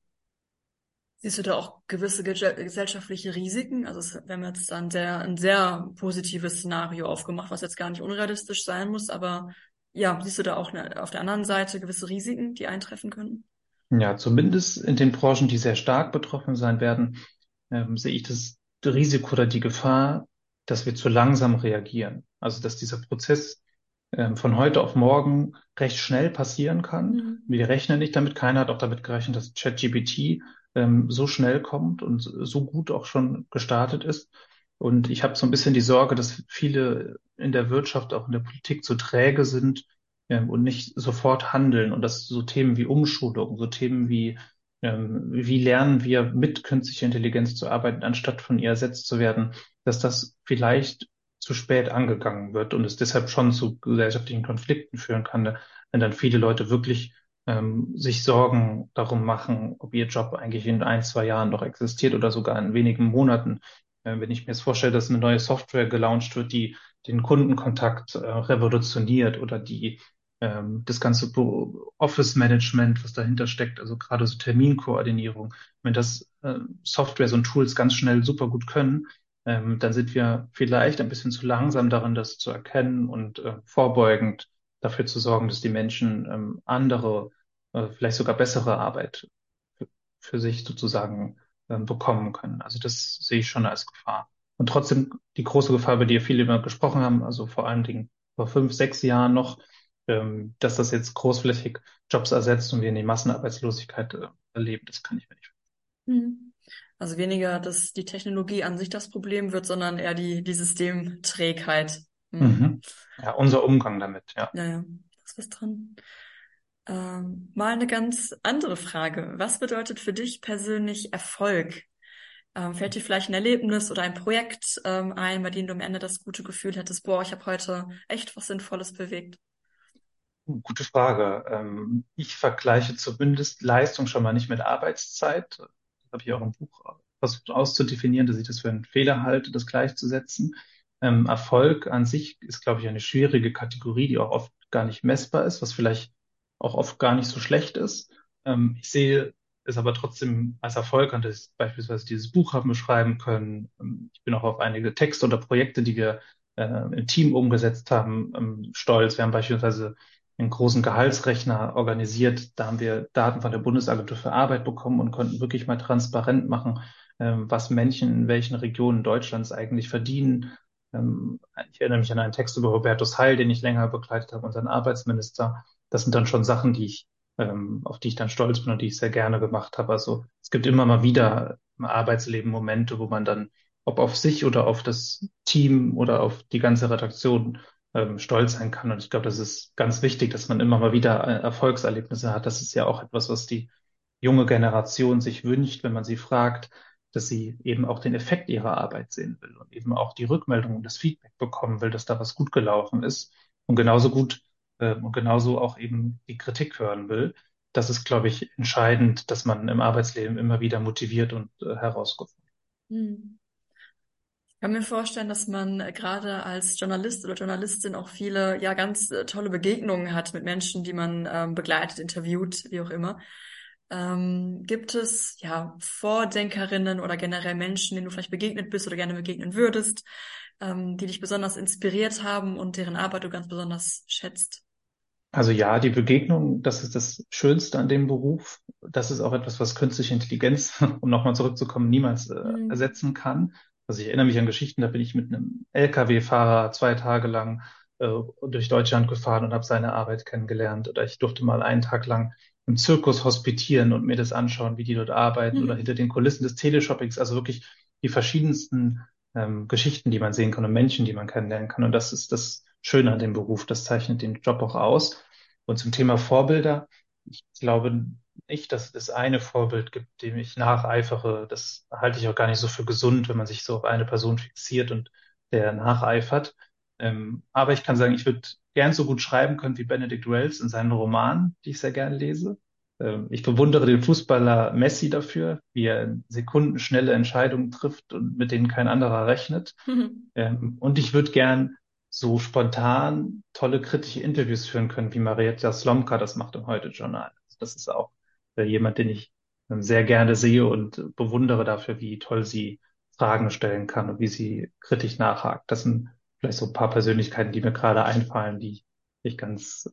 Siehst du da auch gewisse gesellschaftliche Risiken? Also wir haben jetzt ein sehr, ein sehr positives Szenario aufgemacht, was jetzt gar nicht unrealistisch sein muss, aber ja, siehst du da auch auf der anderen Seite gewisse Risiken, die eintreffen können? Ja, zumindest in den Branchen, die sehr stark betroffen sein werden, ähm, sehe ich das Risiko oder die Gefahr, dass wir zu langsam reagieren. Also dass dieser Prozess ähm, von heute auf morgen recht schnell passieren kann. Mhm. Wir rechnen nicht damit. Keiner hat auch damit gerechnet, dass ChatGPT ähm, so schnell kommt und so gut auch schon gestartet ist. Und ich habe so ein bisschen die Sorge, dass viele in der Wirtschaft, auch in der Politik zu träge sind ähm, und nicht sofort handeln. Und dass so Themen wie Umschulung, so Themen wie ähm, wie lernen wir mit künstlicher Intelligenz zu arbeiten, anstatt von ihr ersetzt zu werden, dass das vielleicht zu spät angegangen wird und es deshalb schon zu gesellschaftlichen Konflikten führen kann, wenn dann viele Leute wirklich ähm, sich Sorgen darum machen, ob ihr Job eigentlich in ein, zwei Jahren noch existiert oder sogar in wenigen Monaten. Äh, wenn ich mir jetzt vorstelle, dass eine neue Software gelauncht wird, die den Kundenkontakt äh, revolutioniert oder die ähm, das ganze Office-Management, was dahinter steckt, also gerade so Terminkoordinierung, wenn das äh, Software und Tools ganz schnell super gut können, ähm, dann sind wir vielleicht ein bisschen zu langsam darin, das zu erkennen und äh, vorbeugend dafür zu sorgen, dass die Menschen ähm, andere, äh, vielleicht sogar bessere Arbeit für, sich sozusagen äh, bekommen können. Also das sehe ich schon als Gefahr. Und trotzdem die große Gefahr, über die viele immer gesprochen haben, also vor allen Dingen vor fünf, sechs Jahren noch, ähm, dass das jetzt großflächig Jobs ersetzt und wir in die Massenarbeitslosigkeit äh, erleben, das kann ich mir nicht vorstellen. Mhm. Also weniger, dass die Technologie an sich das Problem wird, sondern eher die, die Systemträgheit. Mhm. Mhm. Ja, unser Umgang damit, ja. Ja, ja, da ist was dran. Ähm, mal eine ganz andere Frage. Was bedeutet für dich persönlich Erfolg? Ähm, fällt dir vielleicht ein Erlebnis oder ein Projekt ähm, ein, bei dem du am Ende das gute Gefühl hättest, boah, ich habe heute echt was Sinnvolles bewegt? Gute Frage. Ähm, ich vergleiche zumindest Leistung schon mal nicht mit Arbeitszeit. Habe ich auch im Buch versucht auszudefinieren, dass ich das für einen Fehler halte, das gleichzusetzen. Ähm, Erfolg an sich ist, glaube ich, eine schwierige Kategorie, die auch oft gar nicht messbar ist, was vielleicht auch oft gar nicht so schlecht ist. Ähm, ich sehe es aber trotzdem als Erfolg an, dass ich beispielsweise dieses Buch haben beschreiben können. Ich bin auch auf einige Texte oder Projekte, die wir äh, im Team umgesetzt haben, stolz. Wir haben beispielsweise einen großen Gehaltsrechner organisiert. Da haben wir Daten von der Bundesagentur für Arbeit bekommen und konnten wirklich mal transparent machen, ähm, was Menschen in welchen Regionen Deutschlands eigentlich verdienen. Ähm, ich erinnere mich an einen Text über Hubertus Heil, den ich länger begleitet habe, unseren Arbeitsminister. Das sind dann schon Sachen, die ich, ähm, auf die ich dann stolz bin und die ich sehr gerne gemacht habe. Also es gibt immer mal wieder im Arbeitsleben Momente, wo man dann, ob auf sich oder auf das Team oder auf die ganze Redaktion ähm, stolz sein kann. Und ich glaube, das ist ganz wichtig, dass man immer mal wieder äh, Erfolgserlebnisse hat. Das ist ja auch etwas, was die junge Generation sich wünscht, wenn man sie fragt, dass sie eben auch den Effekt ihrer Arbeit sehen will und eben auch die Rückmeldung und das Feedback bekommen will, dass da was gut gelaufen ist und genauso gut äh, und genauso auch eben die Kritik hören will. Das ist, glaube ich, entscheidend, dass man im Arbeitsleben immer wieder motiviert und äh, herausgefunden. Hm kann mir vorstellen, dass man äh, gerade als Journalist oder Journalistin auch viele, ja, ganz äh, tolle Begegnungen hat mit Menschen, die man ähm, begleitet, interviewt, wie auch immer. Ähm, gibt es, ja, Vordenkerinnen oder generell Menschen, denen du vielleicht begegnet bist oder gerne begegnen würdest, ähm, die dich besonders inspiriert haben und deren Arbeit du ganz besonders schätzt? Also ja, die Begegnung, das ist das Schönste an dem Beruf. Das ist auch etwas, was künstliche Intelligenz, um nochmal zurückzukommen, niemals äh, mhm. ersetzen kann. Also ich erinnere mich an Geschichten, da bin ich mit einem Lkw-Fahrer zwei Tage lang äh, durch Deutschland gefahren und habe seine Arbeit kennengelernt. Oder ich durfte mal einen Tag lang im Zirkus hospitieren und mir das anschauen, wie die dort arbeiten mhm. oder hinter den Kulissen des Teleshoppings. Also wirklich die verschiedensten ähm, Geschichten, die man sehen kann und Menschen, die man kennenlernen kann. Und das ist das Schöne an dem Beruf. Das zeichnet den Job auch aus. Und zum Thema Vorbilder. Ich glaube, nicht, dass es eine Vorbild gibt, dem ich nacheifere. Das halte ich auch gar nicht so für gesund, wenn man sich so auf eine Person fixiert und der nacheifert. Ähm, aber ich kann sagen, ich würde gern so gut schreiben können wie Benedict Wells in seinen Romanen, die ich sehr gerne lese. Ähm, ich bewundere den Fußballer Messi dafür, wie er sekundenschnelle Entscheidungen trifft und mit denen kein anderer rechnet. Mhm. Ähm, und ich würde gern so spontan tolle kritische Interviews führen können, wie Marietta Slomka das macht im Heute-Journal. Das ist auch äh, jemand, den ich ähm, sehr gerne sehe und bewundere dafür, wie toll sie Fragen stellen kann und wie sie kritisch nachhakt. Das sind vielleicht so ein paar Persönlichkeiten, die mir gerade einfallen, die ich ganz,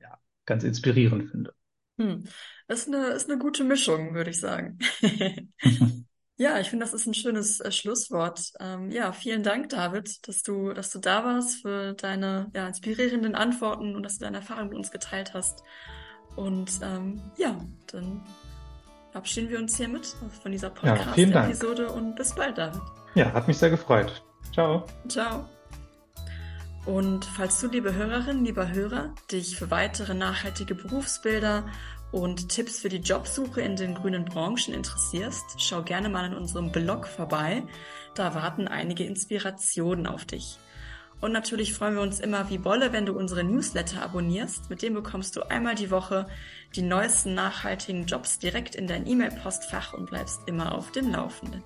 ja, ganz inspirierend finde. Hm. Das ist eine, ist eine gute Mischung, würde ich sagen. Ja, ich finde, das ist ein schönes äh, Schlusswort. Ähm, ja, vielen Dank, David, dass du, dass du da warst für deine ja, inspirierenden Antworten und dass du deine Erfahrungen mit uns geteilt hast. Und ähm, ja, dann verabschieden wir uns hiermit von dieser Podcast-Episode ja, und bis bald, David. Ja, hat mich sehr gefreut. Ciao. Ciao. Und falls du, liebe Hörerinnen, lieber Hörer, dich für weitere nachhaltige Berufsbilder und Tipps für die Jobsuche in den grünen Branchen interessierst, schau gerne mal in unserem Blog vorbei. Da warten einige Inspirationen auf dich. Und natürlich freuen wir uns immer wie Bolle, wenn du unsere Newsletter abonnierst. Mit dem bekommst du einmal die Woche die neuesten nachhaltigen Jobs direkt in dein E-Mail-Postfach und bleibst immer auf dem Laufenden.